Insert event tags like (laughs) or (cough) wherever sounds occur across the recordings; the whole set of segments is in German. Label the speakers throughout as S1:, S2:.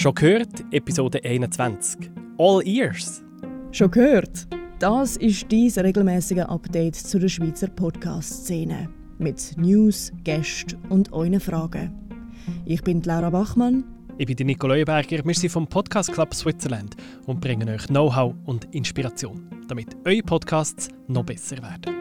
S1: Schon gehört, Episode 21. All Ears.
S2: Schon gehört? Das ist dein regelmäßige Update zu der Schweizer Podcast-Szene. Mit News, Gästen und euren Fragen. Ich bin Laura Bachmann.
S1: Ich bin Nico Leuenberger. Wir sind vom Podcast Club Switzerland und bringen euch Know-how und Inspiration, damit eure Podcasts noch besser werden.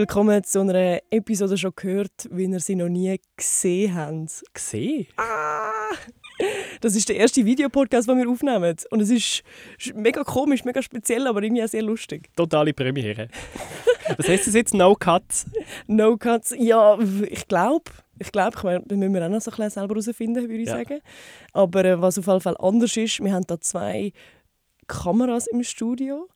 S2: Willkommen zu einer Episode schon gehört, wie ihr sie noch nie gesehen habt.
S1: Gesehen?
S2: Ah! Das ist der erste Videopodcast, den wir aufnehmen. Und es ist mega komisch, mega speziell, aber irgendwie auch sehr lustig.
S1: Totale Premiere. Was heißt das jetzt? No Cuts?
S2: No Cuts? Ja, ich glaube. Ich glaube, das müssen wir auch noch so ein bisschen selber herausfinden, würde ich ja. sagen. Aber äh, was auf jeden Fall anders ist, wir haben da zwei Kameras im Studio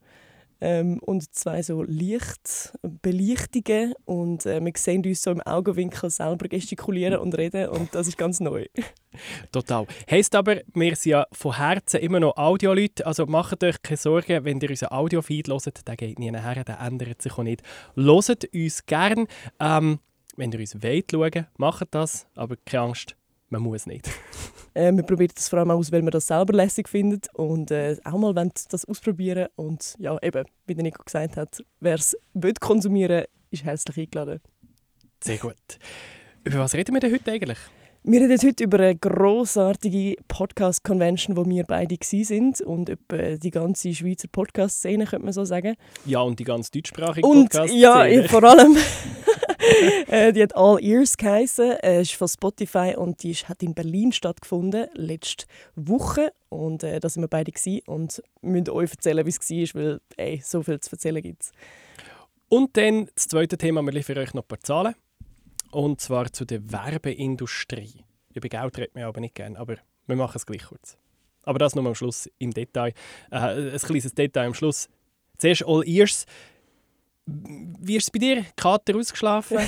S2: ähm, und zwei so Lichtbelichtungen und äh, wir sehen uns so im Augenwinkel selber gestikulieren und reden und das ist ganz neu. (laughs)
S1: Total. Heißt aber, wir sind ja von Herzen immer noch Audioleute, also macht euch keine Sorgen, wenn ihr unseren Audiofeed hört, der geht nie nachher, der ändert sich auch nicht. Hört uns gern. Ähm, wenn ihr uns wollt schauen, macht das, aber keine Angst, man muss nicht. (laughs)
S2: äh, wir probieren das vor allem aus, weil wir das selber lässig findet und äh, auch mal das ausprobieren und ja, eben, wie der Nico gesagt hat, wer es konsumieren ist herzlich eingeladen.
S1: Sehr gut. Über was reden wir denn heute eigentlich?
S2: Wir reden heute über eine grossartige Podcast-Convention, wo wir beide sind und über die ganze Schweizer Podcast-Szene, könnte man so sagen.
S1: Ja, und die ganze deutschsprachige
S2: Podcast-Szene. Ja, vor allem. (laughs) (laughs) Äh, die hat All Ears geheißen, äh, ist von Spotify und die hat in Berlin stattgefunden, letzte Woche. Und äh, da sind wir beide gewesen und müssen euch erzählen, wie es war, weil ey, so viel zu erzählen gibt es.
S1: Und dann das zweite Thema, wir liefern euch noch ein paar Zahlen. Und zwar zu der Werbeindustrie. Über Geld redet man aber nicht gerne, aber wir machen es gleich kurz. Aber das nur am Schluss im Detail. Äh, ein kleines Detail am Schluss. Zuerst All Ears. Wie ist es bei dir? Kater ausgeschlafen?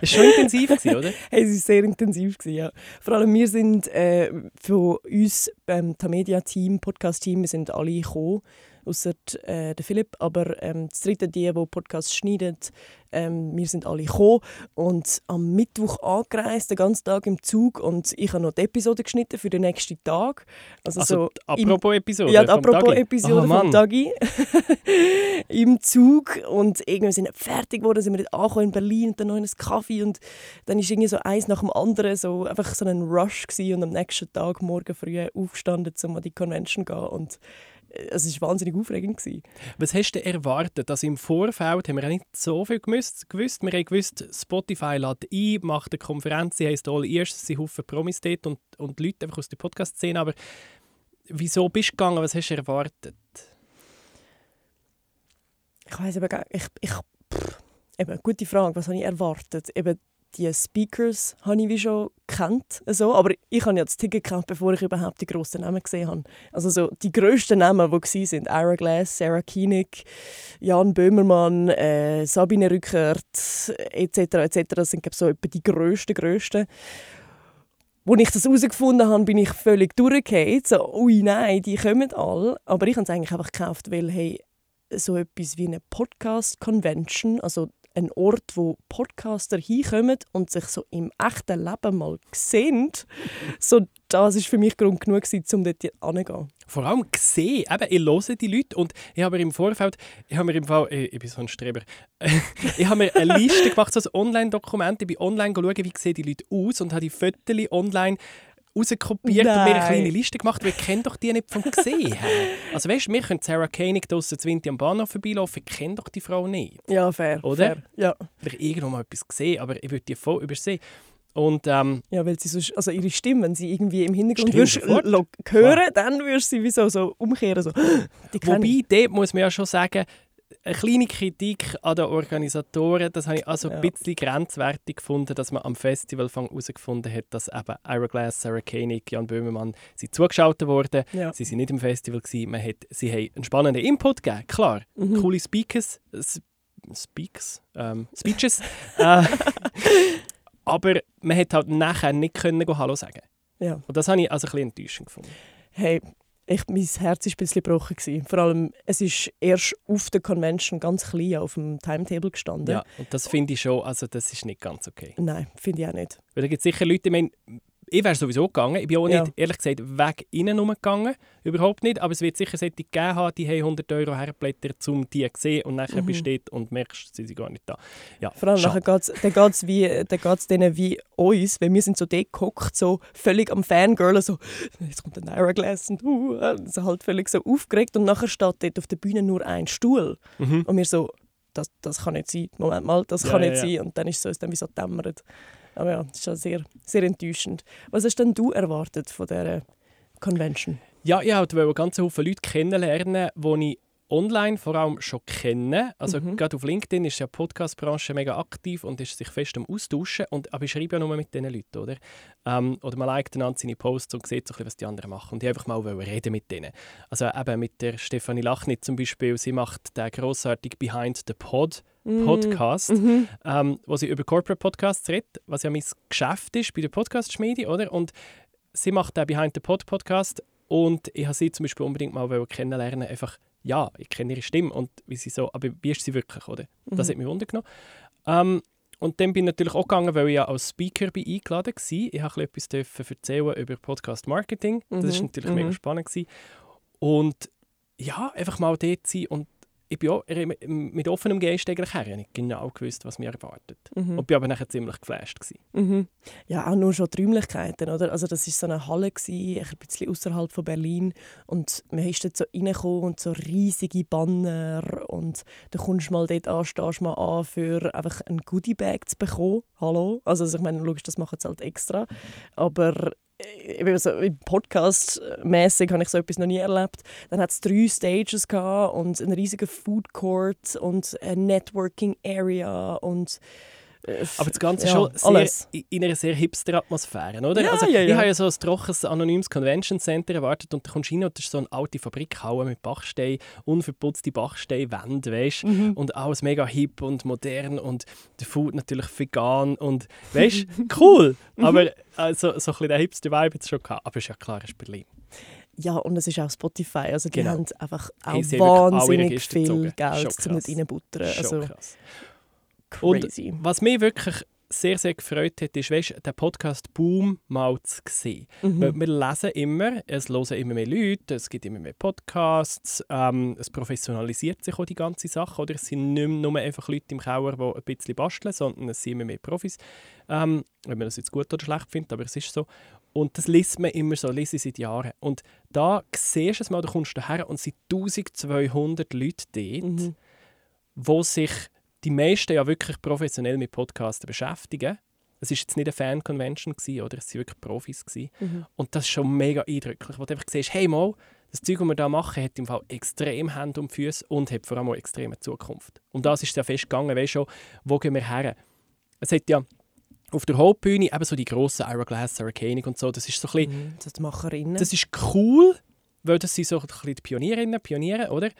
S1: Es war schon intensiv, oder? (laughs)
S2: Es war sehr intensiv, ja. Vor allem wir sind äh, für uns beim Tamedia-Team, Podcast-Team, wir sind alle gekommen, außer äh, der Philipp. Aber ähm, das dritte, die, die Podcasts schneiden, ähm, wir sind alle gekommen und am Mittwoch angereist, den ganzen Tag im Zug und ich habe noch die Episode geschnitten für den nächsten Tag.
S1: Also, also so apropos Episode
S2: Ja, die apropos Tagi. Episode oh, vom Tagi. (laughs) Im Zug und irgendwie sind wir fertig geworden, sind wir dort angekommen in Berlin und dann noch in einen Kaffee und dann ist irgendwie so eins nach dem anderen so einfach so ein Rush gewesen und am nächsten Tag morgen früh aufgestanden, um an die Convention zu gehen und es war wahnsinnig aufregend. Gewesen.
S1: Was hast du erwartet? Also Im Vorfeld haben wir nicht so viel gewusst. Wir haben gewusst, Spotify lädt ein, macht eine Konferenz, sie heisst All Ears, sie rufen Promis dort und, und Leute einfach aus der Podcast-Szene. Aber wieso bist du gegangen? Was hast du erwartet?
S2: Ich weiß eben gar ich, ich, pff, eben, gute Frage. Was habe ich erwartet? Eben, die Speakers habe ich wie schon kennt, so. aber ich habe ja das Ticket gekannt, bevor ich überhaupt die grossen Namen gesehen habe. Also so die grössten Namen, die waren, sind Ira Glass, Sarah Koenig, Jan Böhmermann, äh, Sabine Rückert etc. etc. Das sind glaube so etwa die grössten, grössten. Als ich das herausgefunden habe, bin ich völlig durchgefallen. So, ui nein, die kommen alle. Aber ich habe es eigentlich einfach gekauft, weil hey, so etwas wie eine Podcast-Convention, also ein Ort, wo Podcaster hinkommen und sich so im echten Leben mal sehen. So, das war für mich Grund genug, um dort hinzugehen.
S1: Vor allem gesehen. Eben, ich höre die Leute und ich habe mir im Vorfeld, ich habe mir im Fall, ich, ich bin so ein Streber, (laughs) ich habe mir eine Liste gemacht, so ein Online-Dokument, ich bin online schauen, wie sehen die Leute aus und habe die Fotos online rauskopiert Nein. und mir eine kleine Liste gemacht. Wir kennen doch die nicht vom Gesehen Also weißt du, wir können Sarah Koenig draussen zu am Bahnhof vorbeilaufen, ich kenne doch die Frau nicht.
S2: Ja, fair.
S1: Oder?
S2: Fair. Ja.
S1: Ich irgendwo mal etwas gesehen, aber ich würde die voll übersehen. Und, ähm,
S2: ja, weil sie sonst, also ihre Stimme, wenn sie irgendwie im Hintergrund würdest, hören, ja. dann würdest du sie wie so, so umkehren. So. (gasps)
S1: Wobei, dort muss man ja schon sagen, eine kleine Kritik an den Organisatoren, das habe ich also ja. ein bisschen grenzwertig gefunden, dass man am Festival herausgefunden hat, dass eben Ira Glass, Sarah Koenig, Jan Böhmermann sind zugeschaltet wurden. Ja. Sie sind nicht im Festival gewesen. Man hat, sie haben einen spannenden Input gegeben, klar. Mhm. Coole Speakers, Speaks, ähm, (laughs) Speeches. äh, aber man hat halt nachher nicht können Hallo sagen.
S2: Ja.
S1: Und das habe ich also ein bisschen enttäuschend gefunden.
S2: Hey, ich, mein Herz war ein bisschen gebrochen. Gewesen. Vor allem, es ist erst auf der Convention ganz klein auf dem Timetable gestanden.
S1: Ja, und das finde ich schon, also das ist nicht ganz okay.
S2: Nein, finde ich auch nicht.
S1: Weil da gibt es sicher Leute, ich meine, ich wäre sowieso gegangen. Ich bin auch nicht,
S2: Ja.
S1: ehrlich gesagt, weg innen rumgegangen. Überhaupt nicht. Aber es wird sicher solche gegeben haben, die haben 100 Euro herblättert, um die zu sehen und nachher
S2: Mhm.
S1: besteht und merkst, sie sind gar nicht da. Ja,
S2: Vor allem
S1: schade.
S2: nachher geht es wie, dann geht's denen wie uns, weil wir sind so dort gehockt, so völlig am Fangirlen, so «Jetzt kommt der Naira Glass» und uh, so halt völlig so aufgeregt und nachher steht dort auf der Bühne nur ein Stuhl
S1: Mhm.
S2: und wir so «Das, das kann nicht sein, Moment mal, das
S1: Ja,
S2: kann nicht
S1: ja.
S2: sein» und dann ist es uns dann wie so dämmert. Aber ja, das ist schon sehr, sehr enttäuschend. Was hast denn du erwartet von dieser Convention?
S1: Ja, ich wollte ganz viele Leute kennenlernen, die ich online vor allem schon kenne. Also
S2: Mhm.
S1: gerade auf LinkedIn ist ja die Podcast-Branche mega aktiv und ist sich fest am Austauschen. Und, aber ich schreibe ja nur mit diesen Leuten, oder? Ähm, oder man liked einander seine Posts und sieht so ein bisschen, was die anderen machen. Und ich einfach mal reden mit denen. Also eben mit der Stefanie Lachnit zum Beispiel. Sie macht den grossartigen Behind the Pod Podcast,
S2: Mhm.
S1: ähm, wo sie über Corporate Podcasts redet, was ja mein Geschäft ist bei der Podcast-Schmiede, oder? Und sie macht den Behind the Pod Podcast und ich habe sie zum Beispiel unbedingt mal kennenlernen. Einfach, ja, ich kenne ihre Stimme und wie sie so, aber wie ist sie wirklich, oder? Das
S2: Mhm.
S1: hat mich wundern ähm, Und dann bin ich natürlich auch gegangen, weil ich ja als Speaker bin eingeladen war. Ich durfte etwas erzählen über Podcast Marketing. Das war
S2: Mhm,
S1: natürlich
S2: mhm.
S1: mega spannend. Gewesen. Und ja, einfach mal dort sein und ich bin auch mit offenem Geist eigentlich her. Ich nicht genau gewusst, was mich erwartet.
S2: Mhm.
S1: Und bin aber nachher ziemlich geflasht.
S2: Mhm. Ja, auch nur schon die Räumlichkeiten, oder? Also das war so eine Halle, gewesen, ein bisschen außerhalb von Berlin und man ist dort so reingekommen und so riesige Banner und du kommst mal dort an, stehst mal an, für einfach ein Goodiebag zu bekommen. Hallo? Also, also ich meine, logisch, das machen sie halt extra, aber so, im Podcast mäßig habe ich so etwas noch nie erlebt. Dann hat es drei Stages gehabt und einen riesigen Food Court und eine Networking Area und äh,
S1: Aber das Ganze
S2: ja,
S1: schon sehr,
S2: alles.
S1: in einer sehr hipster Atmosphäre, oder?
S2: Ja,
S1: also,
S2: ja,
S1: Ich habe ja so ein trockenes, anonymes Convention Center erwartet und da kommst du rein und das ist so eine alte Fabrikhalle mit Bachstein, unverputzte Bachsteinwände, weißt
S2: Mhm.
S1: Und alles mega hip und modern und der Food natürlich vegan und weißt (laughs) cool.
S2: Mhm.
S1: Aber also, so ein bisschen der hipster Vibe hat es schon gehabt. Aber ist ja klar, es ist Berlin.
S2: Ja, und es ist auch Spotify. Also die
S1: Genau.
S2: haben einfach auch
S1: Hey,
S2: wahnsinnig viel. Geld, um nicht reinbuttern. Also
S1: krass. Und
S2: crazy.
S1: Was mich wirklich sehr, sehr gefreut hat, ist, weißt, den Podcast Boom mal zu sehen.
S2: Mhm.
S1: Wir lesen immer, es hören immer mehr Leute, es gibt immer mehr Podcasts, ähm, es professionalisiert sich auch die ganze Sache. Oder? Es sind nicht mehr nur einfach Leute im Keller, die ein bisschen basteln, sondern es sind immer mehr Profis. Ähm, wenn man das jetzt gut oder schlecht findet, aber es ist so. Und das liest man immer so, lese ich seit Jahren. Und da siehst du es mal, du kommst daher und es sind 1200 Leute dort,
S2: Mhm.
S1: wo sich die meisten ja wirklich professionell mit Podcasts beschäftigen. Es war jetzt nicht eine Fan-Convention, oder? Es waren wirklich Profis.
S2: Mhm.
S1: Und das ist schon mega eindrücklich, wo du einfach siehst, hey mal, das Zeug, das wir hier machen, hat im Fall extrem Hände und Füße und hat vor allem auch extreme Zukunft. Und das ist ja festgegangen, weißt du, wo gehen wir her? Es hat ja auf der Hauptbühne eben so die grossen Hourglass, Sarah Koenig und so, das ist so ein bisschen,
S2: Mhm. Das Macherinnen.
S1: das ist cool, weil das sind so ein bisschen die Pionierinnen, Pioniere, oder?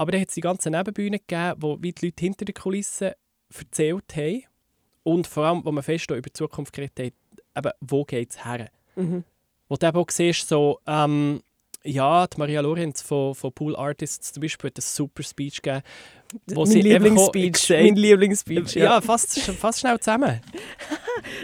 S1: Aber dann hat es die ganzen Nebenbühnen gegeben, wo wie die Leute hinter den Kulissen erzählt haben und vor allem, wo man fest über die Zukunft geredet hat, eben, wo geht es her?
S2: mhm.
S1: Wo du eben auch siehst, so, ähm, ja, die Maria Lorenz von, von Pool Artists zum Beispiel hat einen super Speech gegeben. wo
S2: mein Lieblingsspeech. Mein Lieblingsspeech.
S1: Ja,
S2: Ja.
S1: fast, fast schnell zusammen. (laughs)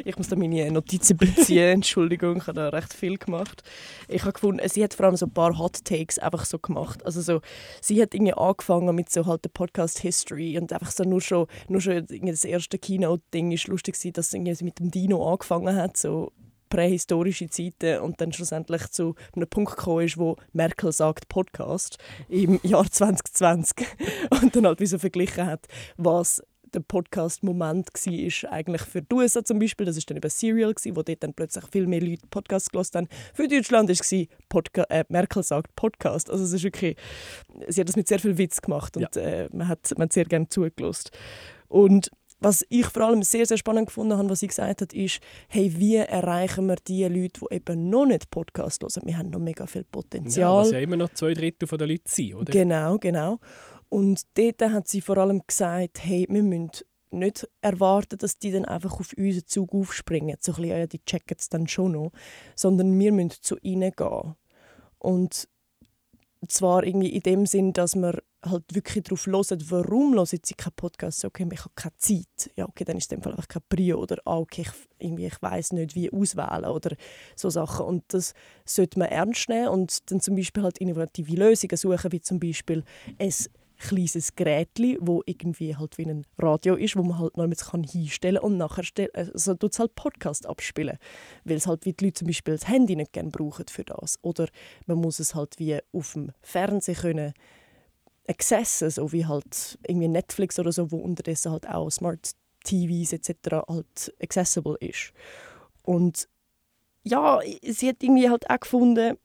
S2: Ich muss da meine Notizen beziehen. (laughs) Entschuldigung, ich habe da recht viel gemacht. Ich habe gefunden, sie hat vor allem so ein paar Hot Takes einfach so gemacht. Also so, sie hat irgendwie angefangen mit so halt der Podcast History und einfach so nur schon, nur schon das erste Keynote-Ding ist lustig gewesen, dass sie mit dem Dino angefangen hat, so prähistorische Zeiten und dann schlussendlich zu einem Punkt gekommen ist, wo Merkel sagt Podcast im Jahr 2020 (laughs) und dann halt wie so verglichen hat, was der Podcast-Moment war eigentlich für die USA zum Beispiel. Das war dann über Serial, wo dort dann plötzlich viel mehr Leute Podcasts gehört haben. Für Deutschland war es Podca äh, Merkel sagt Podcast. Also es ist wirklich, sie hat das mit sehr viel Witz gemacht und äh, man, hat, man hat sehr gerne zugelassen. Und was ich vor allem sehr, sehr spannend gefunden habe, was sie gesagt hat, ist, hey, wie erreichen wir die Leute, die eben noch nicht Podcast hören? Wir haben noch mega viel
S1: Ja,
S2: Potenzial.
S1: was ja immer noch zwei Drittel der Leute sind, oder?
S2: Genau, genau. Und dort hat sie vor allem gesagt, hey, wir müssen nicht erwarten, dass die dann einfach auf unseren Zug aufspringen. So ein bisschen, ja, die checken es dann schon noch. Sondern wir müssen zu ihnen gehen. Und zwar irgendwie in dem Sinn, dass man halt wirklich darauf hören, warum hören sie keinen Podcast? Okay, ich habe keine Zeit. Ja, okay, dann ist es einfach kein Prio. Oder ah, okay, ich, irgendwie, ich weiß nicht, wie auswählen oder so Sachen. Und das sollte man ernst nehmen und dann zum Beispiel halt innovative Lösungen suchen, wie zum Beispiel es kleines Gerät, wo irgendwie halt wie ein Radio ist, wo man halt noch kann hinstellen und nachher also tut es halt Podcast abspielen, weil es halt wie die Leute zum Beispiel das Handy nicht gerne brauchen für das oder man muss es halt wie auf dem Fernsehen können accessen, so wie halt irgendwie Netflix oder so, wo unterdessen halt auch Smart TVs etc. halt accessible ist und ja, sie hat irgendwie halt auch gefunden,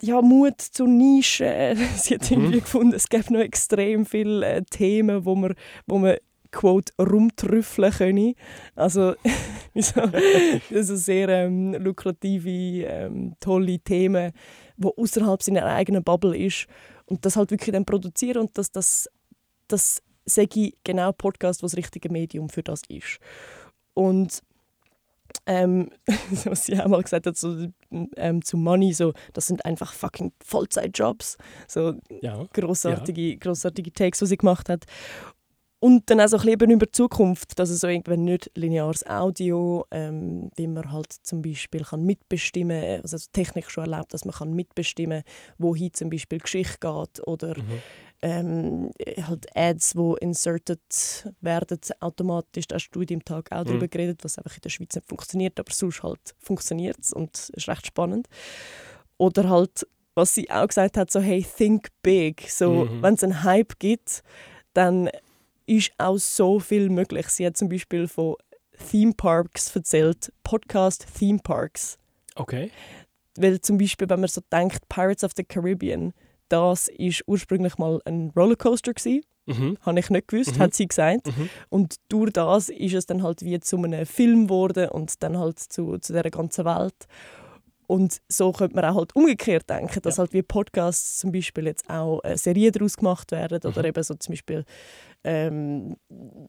S2: ja, Mut zur Nische. (laughs) Sie hat irgendwie mhm. gefunden, es gibt noch extrem viele äh, Themen, wo man, wo man quote, rumtrüffeln können. Also, (laughs) also (laughs) sehr ähm, lukrative, ähm, tolle Themen, die außerhalb seiner eigenen Bubble ist. Und das halt wirklich dann produzieren und dass das, das sage ich genau Podcast, was das richtige Medium für das ist. Und ähm, (laughs) was sie auch mal gesagt hat, so, ähm, zu Money, so, das sind einfach fucking Vollzeitjobs. So ja. großartige, ja. großartige Takes, die sie gemacht hat. Und dann auch so ein bisschen über die Zukunft, dass es so irgendwann nicht lineares Audio, ähm, wie man halt zum Beispiel kann mitbestimmen kann, also Technik schon erlaubt, dass man kann mitbestimmen kann, wohin zum Beispiel Geschichte geht oder mhm ähm, halt Ads, die inserted werden, automatisch. Da hast du im Tag auch mhm. darüber geredet, was einfach in der Schweiz nicht funktioniert, aber sonst halt funktioniert es und ist recht spannend. Oder halt, was sie auch gesagt hat, so hey, think big. So, mhm. wenn es einen Hype gibt, dann ist auch so viel möglich. Sie hat zum Beispiel von Theme Parks erzählt, Podcast Theme Parks.
S1: Okay.
S2: Weil zum Beispiel, wenn man so denkt, Pirates of the Caribbean, das ist ursprünglich mal ein Rollercoaster gewesen. Mhm. Habe ich nicht gewusst, mhm. hat sie gesagt. Mhm. Und durch das ist es dann halt wie zu einem Film geworden und dann halt zu, zu dieser ganzen Welt. Und so könnte man auch halt umgekehrt denken, dass ja. halt wie Podcasts zum Beispiel jetzt auch äh, Serien daraus gemacht werden oder mhm. eben so zum Beispiel ähm,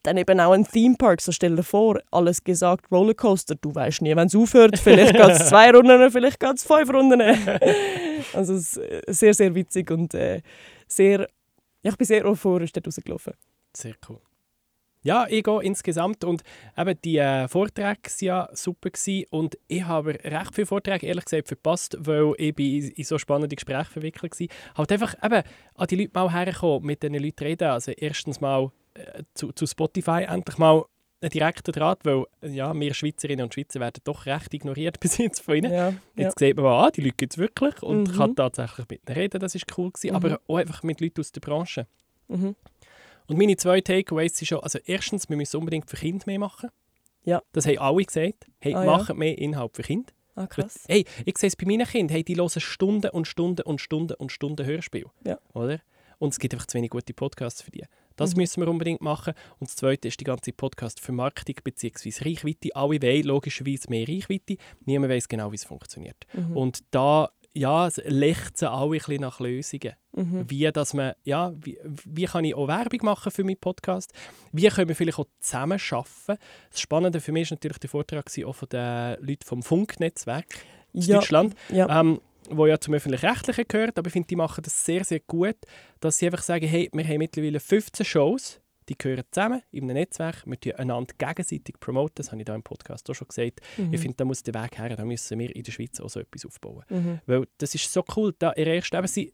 S2: dann eben auch ein Theme Park. So stell dir vor, alles gesagt Rollercoaster, du weißt nie, wenn es aufhört. Vielleicht (laughs) geht es zwei Runden, vielleicht geht es fünf Runden. (laughs) also es ist äh, sehr, sehr witzig und äh, sehr, ja, ich bin sehr euphorisch dort rausgelaufen.
S1: Sehr cool. Ja, ich gehe insgesamt und eben die äh, Vorträge waren ja super gewesen und ich habe recht viele Vorträge ehrlich gesagt verpasst, weil ich in, in so spannende Gespräche verwickelt war. Halt einfach eben an die Leute mal herkommen, mit diesen Leuten reden. Also erstens mal äh, zu, zu Spotify endlich mal einen direkten Draht, weil ja, wir Schweizerinnen und Schweizer werden doch recht ignoriert (laughs) bis jetzt von ihnen. Ja, jetzt ja. sieht man, ah, die Leute gibt es wirklich und mhm. kann tatsächlich mit ihnen reden, das ist cool gewesen, mhm. aber auch einfach mit Leuten aus der Branche. Mhm. Und meine zwei Takeaways sind schon, also erstens, wir müssen unbedingt für Kinder mehr machen.
S2: Ja.
S1: Das haben alle gesagt. Hey, ah, machen ja. mehr Inhalt für Kinder.
S2: Ah, krass.
S1: Hey, ich sehe es bei meinen Kindern, hey, die hören Stunden und Stunden und Stunden und Stunden Hörspiel.
S2: Ja.
S1: Oder? Und es gibt einfach zu wenig gute Podcasts für die. Das mhm. müssen wir unbedingt machen. Und das Zweite ist die ganze Podcast-Vermarktung bzw. Reichweite. Alle wollen logischerweise mehr Reichweite. Niemand weiß genau, wie es funktioniert. Mhm. Und da ja, es lechzen alle ein bisschen nach Lösungen. Mhm. Wie, dass man, ja, wie, wie kann ich auch Werbung machen für meinen Podcast? Wie können wir vielleicht auch zusammen arbeiten? Das Spannende für mich war natürlich der Vortrag auch von den Leuten vom Funknetzwerk aus ja. Deutschland. Ja. Ähm, wo ja zum öffentlich-rechtlichen gehört, aber ich finde, die machen das sehr, sehr gut, dass sie einfach sagen, hey, wir haben mittlerweile 15 Shows, die gehören zusammen in einem Netzwerk. Wir tun einander gegenseitig promoten. Das habe ich da im Podcast auch schon gesagt. Mhm. Ich finde, da muss der Weg her. Da müssen wir in der Schweiz auch so etwas aufbauen. Mhm. Weil das ist so cool. Da erreichst eben sie,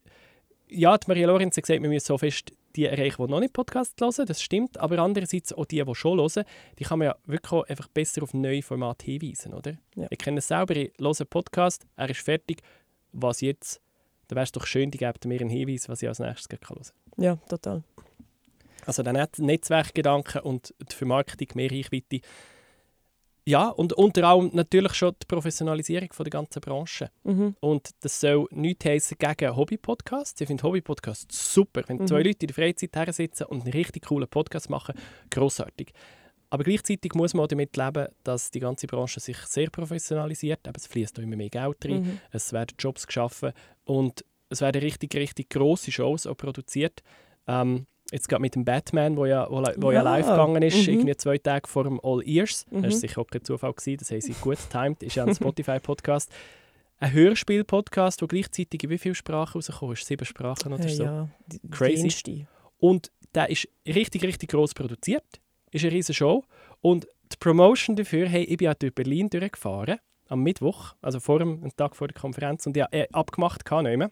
S1: ja, die Maria Lorenz hat gesagt, wir müssen so fest die erreichen, die noch nicht Podcast hören. Das stimmt. Aber andererseits auch die, die schon hören, die kann man ja wirklich auch einfach besser auf neue Formate hinweisen, oder? Ja. Ich kenne es selber. Ich höre einen Podcast, er ist fertig. Was jetzt? Da wäre es doch schön, die geben mir einen Hinweis, was ich als nächstes hören kann.
S2: Ja, total.
S1: Also der Netzwerkgedanke und die Vermarktung, mehr Reichweite. Ja, und unter anderem natürlich schon die Professionalisierung von der ganzen Branche. Mhm. Und das soll nichts heißen gegen Hobby-Podcasts. Ich finde Hobby-Podcasts super. Wenn mhm. zwei Leute in der Freizeit her sitzen und einen richtig coolen Podcast machen, großartig. Aber gleichzeitig muss man auch damit leben, dass die ganze Branche sich sehr professionalisiert. Aber es fließt immer mehr Geld rein, mhm. es werden Jobs geschaffen und es werden richtig, richtig grosse Shows auch produziert. Ähm, jetzt gerade mit dem Batman, wo ja, wo, wo ja. ja live gegangen ist, mhm. irgendwie zwei Tage vor dem All Ears. Mhm. Das war sicher auch kein Zufall, gewesen, das haben sie gut getimed, ist ja ein (laughs) Spotify-Podcast. ein Hörspiel-Podcast, der gleichzeitig in wie viele Sprachen rausgekommen ist? Sieben Sprachen oder
S2: Äh,
S1: so.
S2: ja, die,
S1: Crazy.
S2: Die erste.
S1: Und der ist richtig, richtig gross produziert. Ist eine riesige Show. Und die Promotion dafür, hey, ich bin ja durch Berlin durchgefahren, am Mittwoch, also vor dem Tag vor der Konferenz, und ich habe äh, abgemacht, kann nicht mehr.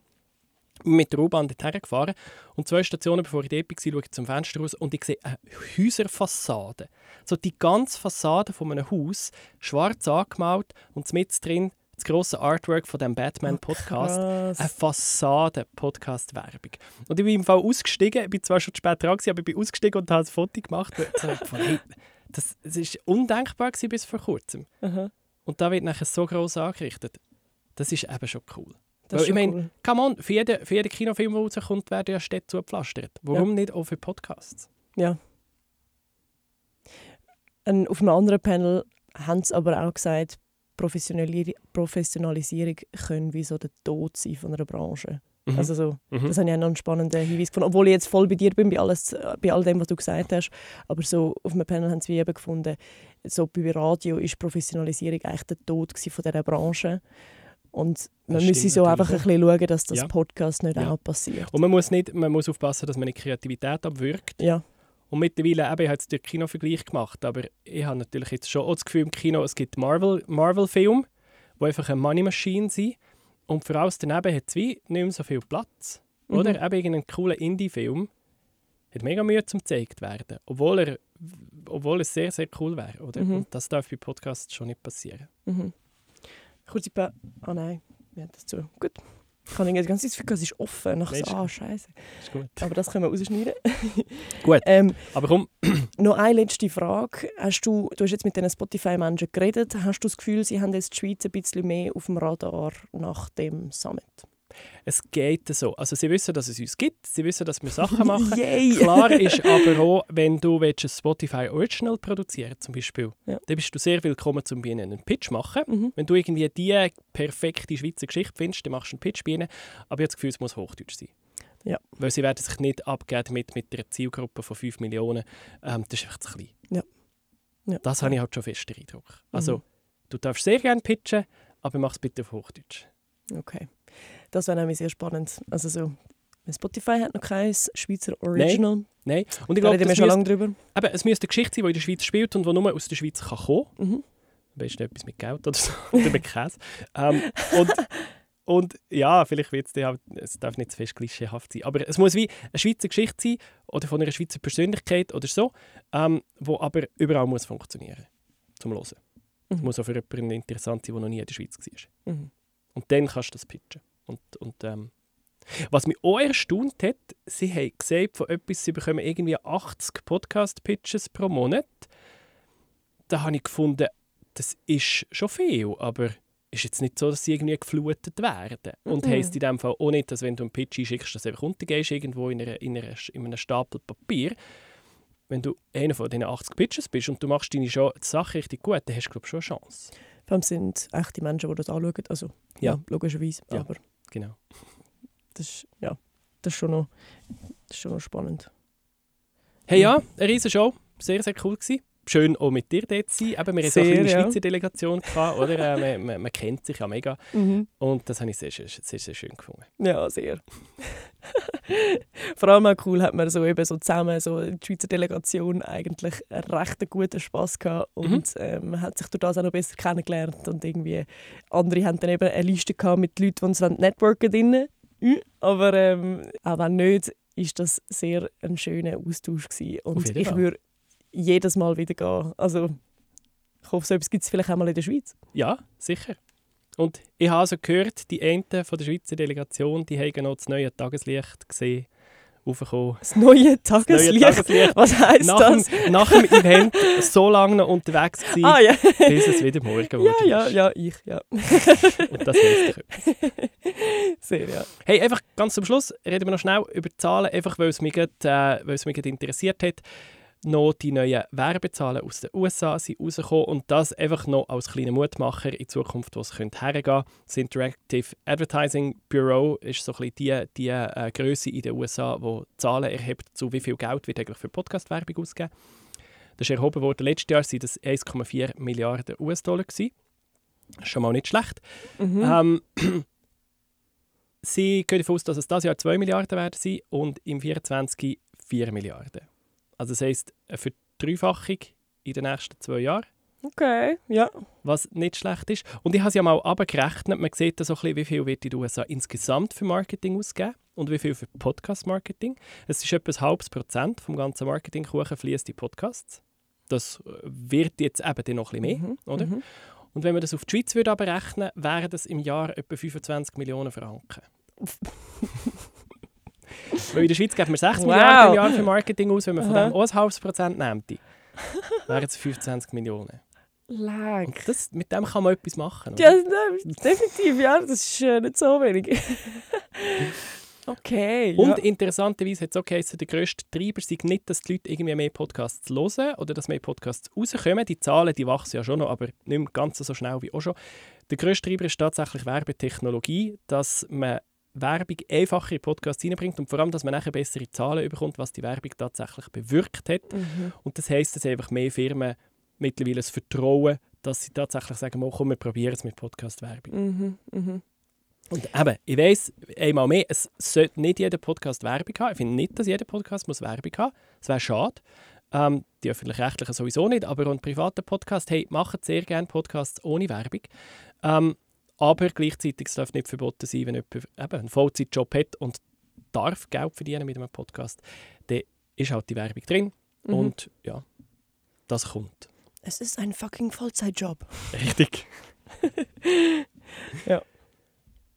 S1: Mit der U-Bahn dorthin gefahren. Und zwei Stationen, bevor ich dort war, schaue ich zum Fenster raus und ich sehe eine Häuserfassade. So die ganze Fassade von einem Haus, schwarz angemalt und mit drin das grosse Artwork von dem Batman-Podcast.
S2: Krass.
S1: Eine Fassade-Podcast-Werbung. Und ich bin im Fall ausgestiegen, ich bin zwar schon zu spät dran, aber ich bin ausgestiegen und habe ein Foto gemacht. Und von, (laughs) hey, das, das ist undenkbar bis vor kurzem.
S2: Aha.
S1: Und da wird nachher so gross angerichtet. Das ist eben schon cool.
S2: Das
S1: Weil ich meine,
S2: cool.
S1: come on, für jeden, für jeden Kinofilm, der rauskommt, werden ja Städte zugepflastert. Warum nicht auch für Podcasts?
S2: Ja. Ein, auf einem anderen Panel haben sie aber auch gesagt, Professionali Professionalisierung können wie so der Tod sein von einer Branche.
S1: Mhm.
S2: Also so,
S1: Mhm.
S2: das habe ich auch noch einen spannenden Hinweis gefunden. Obwohl ich jetzt voll bei dir bin, bei, alles, bei all dem, was du gesagt hast. Aber so auf einem Panel haben sie wie eben gefunden, so bei Radio ist Professionalisierung eigentlich der Tod von dieser Branche. Und man
S1: stimmt
S2: so einfach ein bisschen schauen, dass das
S1: Ja.
S2: Podcast nicht
S1: Ja.
S2: auch passiert.
S1: Und man muss, nicht, man muss aufpassen, dass man nicht Kreativität abwirkt.
S2: Ja,
S1: Und mittlerweile, eben, ich habe jetzt den Kinovergleich gemacht, aber ich habe natürlich jetzt schon auch das Gefühl im Kino, es gibt Marvel- Marvel-Filme, die einfach eine Money Machine sind. Und für alles daneben hat es wie nicht mehr so viel Platz.
S2: Mhm.
S1: Oder eben irgendein cooler Indie-Film hat mega Mühe zum gezeigt werden, obwohl er, obwohl es sehr, sehr cool wäre. Oder?
S2: Mhm.
S1: Und das darf bei Podcasts schon nicht passieren.
S2: Mhm. Kurze Pa... Ah nein, wir haben das zu. Gut. Ich habe die ganze Zeit das Gefühl, es ist offen. Nach so, ah, scheiße.
S1: Ist gut.
S2: Aber das können wir rausschneiden. (laughs)
S1: Gut.
S2: Ähm,
S1: Aber komm, (clears throat)
S2: noch eine letzte Frage. Hast du, du hast jetzt mit diesen Spotify-Menschen geredet. Hast du das Gefühl, sie haben jetzt die Schweiz ein bisschen mehr auf dem Radar nach dem Summit?
S1: Es geht so. Also sie wissen, dass es uns gibt, sie wissen, dass wir Sachen (laughs) machen. Klar ist (laughs) aber auch, wenn du ein Spotify Original produzieren zum Beispiel,
S2: Ja.
S1: dann bist du sehr willkommen, um bei ihnen einen Pitch zu machen.
S2: Mhm.
S1: Wenn du irgendwie die perfekte Schweizer Geschichte findest, dann machst du einen Pitch bei ihnen. Aber ich habe das Gefühl, es muss Hochdeutsch sein.
S2: Ja.
S1: Weil sie werden sich nicht abgeben mit, mit einer Zielgruppe von 5 Millionen. Ähm, das ist einfach zu klein.
S2: Ja. Ja.
S1: Das habe ich halt schon fest den Eindruck. Also,
S2: Mhm.
S1: du darfst sehr gerne pitchen, aber mach es bitte auf Hochdeutsch.
S2: Okay. Das wäre nämlich sehr spannend. Also so, Spotify hat noch kein Schweizer Original.
S1: Nein. Und ich
S2: Da
S1: glaube,
S2: reden wir schon lange drüber.
S1: eben, es müsste eine Geschichte sein, die in der Schweiz spielt und die nur aus der Schweiz kann kommen
S2: Mhm.
S1: am besten etwas mit Geld oder so, (laughs) oder mit Käse. Ähm, und, und ja, vielleicht wird es halt, es darf nicht zu fest klischeehaft sein, aber es muss wie eine Schweizer Geschichte sein oder von einer Schweizer Persönlichkeit oder so, ähm, wo aber überall muss funktionieren zum Hören. Es
S2: Mhm.
S1: muss auch für jemanden interessant sein, der noch nie in der Schweiz war.
S2: Mhm.
S1: Und dann kannst du das pitchen. Und, und, ähm, was mich auch erstaunt hat, sie haben gesagt, von etwas, sie bekommen irgendwie 80 Podcast-Pitches pro Monat. Da habe ich gefunden, das ist schon viel, aber ist jetzt nicht so, dass sie irgendwie geflutet werden. Und
S2: Mhm.
S1: heisst in dem Fall auch nicht, dass wenn du einen Pitch einschickst, dass du einfach untergehst irgendwo in, einer, in, einer, in einem Stapel Papier. Wenn du einer von diesen 80 Pitches bist und du machst deine Sache richtig gut, dann hast du glaube ich, schon eine Chance.
S2: Vor allem sind echte Menschen, die das anschauen. Also, ja,
S1: Ja.
S2: logischerweise.
S1: Ja.
S2: Aber
S1: Genau.
S2: das ist, ja, das ist, schon noch, das ist schon noch spannend.
S1: Hey ja, eine riesige Show. Sehr, sehr cool gewesen. Schön auch mit dir dort zu sein. Eben, wir hatten so eine
S2: Sehr, ja.
S1: Schweizer Delegation, gehabt, oder? Äh, man, man, man kennt sich ja mega.
S2: Mhm.
S1: Und das habe ich sehr, sehr, sehr, sehr schön gefunden.
S2: Ja, sehr. (laughs) Vor allem auch cool hat man so eben so zusammen, so die Schweizer Delegation, eigentlich einen recht guten Spass gehabt und ähm, man hat sich durch das auch noch besser kennengelernt und irgendwie andere haben dann eben eine Liste gehabt mit Leuten, die uns networken. Mhm. Aber ähm, auch wenn nicht, ist das sehr ein schöner Austausch gewesen. Und ich würde jedes Mal wieder gehen. Also ich hoffe, so etwas gibt es vielleicht auch mal in der Schweiz.
S1: Ja, sicher. Und ich habe also gehört, die einen von der Schweizer Delegation, die haben noch das neue Tageslicht gesehen, aufgekommen.
S2: Das neue
S1: Das
S2: Tageslicht.
S1: neue Tageslicht.
S2: Was heisst
S1: Nach
S2: das?
S1: dem, nach dem Event so lange noch unterwegs gewesen,
S2: Ah ja.
S1: bis es wieder morgen
S2: Ja,
S1: wurde.
S2: ja, ja, ich, ja. (laughs)
S1: Und das doch etwas.
S2: Sehr, ja.
S1: Hey, einfach ganz zum Schluss reden wir noch schnell über Zahlen, einfach weil es mich, grad, äh, weil es mich interessiert hat. Noch die neuen Werbezahlen aus den USA sind rausgekommen und das einfach noch als kleiner Mutmacher in Zukunft, wo es könnte hergehen Das Interactive Advertising Bureau ist so ein die, die äh, Größe in den USA, die Zahlen erhebt, zu wie viel Geld wird eigentlich für Podcast-Werbung ausgegeben. Das ist erhoben worden. Letztes Jahr waren das 1,4 Milliarden US-Dollar. Schon mal nicht schlecht.
S2: Mhm.
S1: Ähm, (clears throat) sie gehen davon aus, dass es dieses Jahr 2 Milliarden werden sein und im 24 4 Milliarden. Also das heisst, eine Verdreifachung in den nächsten zwei Jahren,
S2: Okay, ja.
S1: was nicht schlecht ist. Und ich habe es ja mal abgerechnet, man sieht da so ein bisschen, wie viel wird in den USA insgesamt für Marketing ausgeben und wie viel für Podcast-Marketing. Es ist etwa ein halbes Prozent vom ganzen Marketingkuchen fließt in Podcasts. Das äh, wird jetzt eben dann noch ein bisschen mehr,
S2: Mhm.
S1: oder?
S2: Mhm.
S1: Und wenn man das auf die Schweiz würde berechnen, wären das im Jahr etwa 25 Millionen Franken. (laughs) Weil in der Schweiz geben wir 6
S2: Wow.
S1: Milliarden im Jahr für Marketing aus, wenn man von
S2: Aha.
S1: dem auch ein halbes Prozent nimmt, wären es 25 Millionen.
S2: Lag.
S1: Und das, mit dem kann man etwas machen. oder?
S2: Ja, nein, definitiv, ja. Das ist äh, nicht so wenig. (laughs) okay.
S1: Und
S2: ja.
S1: interessanterweise hat es auch geheißen, der grösste Treiber sei nicht, dass die Leute irgendwie mehr Podcasts hören oder dass mehr Podcasts rauskommen. Die Zahlen die wachsen ja schon noch, aber nicht mehr ganz so schnell wie auch schon. Der grösste Treiber ist tatsächlich Werbetechnologie, dass man Werbung einfacher in Podcasts reinbringt und vor allem, dass man nachher bessere Zahlen bekommt, was die Werbung tatsächlich bewirkt hat.
S2: Mhm.
S1: Und das heisst, dass einfach mehr Firmen mittlerweile das Vertrauen, dass sie tatsächlich sagen, «Oh, komm, wir probieren es mit Podcast-Werbung.
S2: Mhm. Mhm.
S1: Und eben, ich weiss, einmal mehr, es sollte nicht jeder Podcast Werbung haben. Ich finde nicht, dass jeder Podcast muss Werbung haben Das wäre schade. Ähm, die öffentlich-rechtlichen sowieso nicht, aber und private Podcast, hey, machen sehr gerne Podcasts ohne Werbung. Ähm, aber gleichzeitig es darf nicht verboten sein, wenn jemand eben einen Vollzeitjob hat und darf Geld verdienen mit einem Podcast, dann ist halt die Werbung drin.
S2: Mhm.
S1: Und ja, das kommt.
S2: Es ist ein fucking Vollzeitjob.
S1: Richtig. (laughs)
S2: Ja.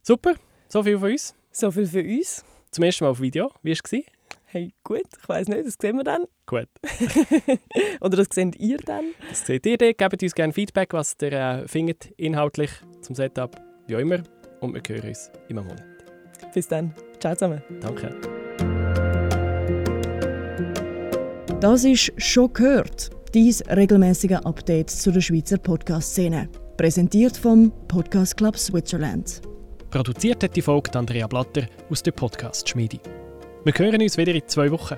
S1: Super, so viel von uns.
S2: So viel für uns.
S1: Zum ersten Mal auf Video. Wie war es?
S2: Hey, gut, ich weiß nicht, das sehen wir dann.
S1: Gut. (laughs)
S2: Oder das seht ihr dann.
S1: Das seht ihr dann. Gebt uns gerne Feedback, was ihr äh, findet, inhaltlich zum Setup, wie auch immer. Und wir hören uns in einem Monat.
S2: Bis dann. Ciao zusammen.
S1: Danke.
S3: Das ist «Schon gehört», dies regelmäßige Update zu der Schweizer Podcast-Szene. Präsentiert vom Podcast Club Switzerland.
S1: Produziert hat die Folge Andrea Blatter aus der Podcast-Schmiede. Wir hören uns wieder in zwei Wochen.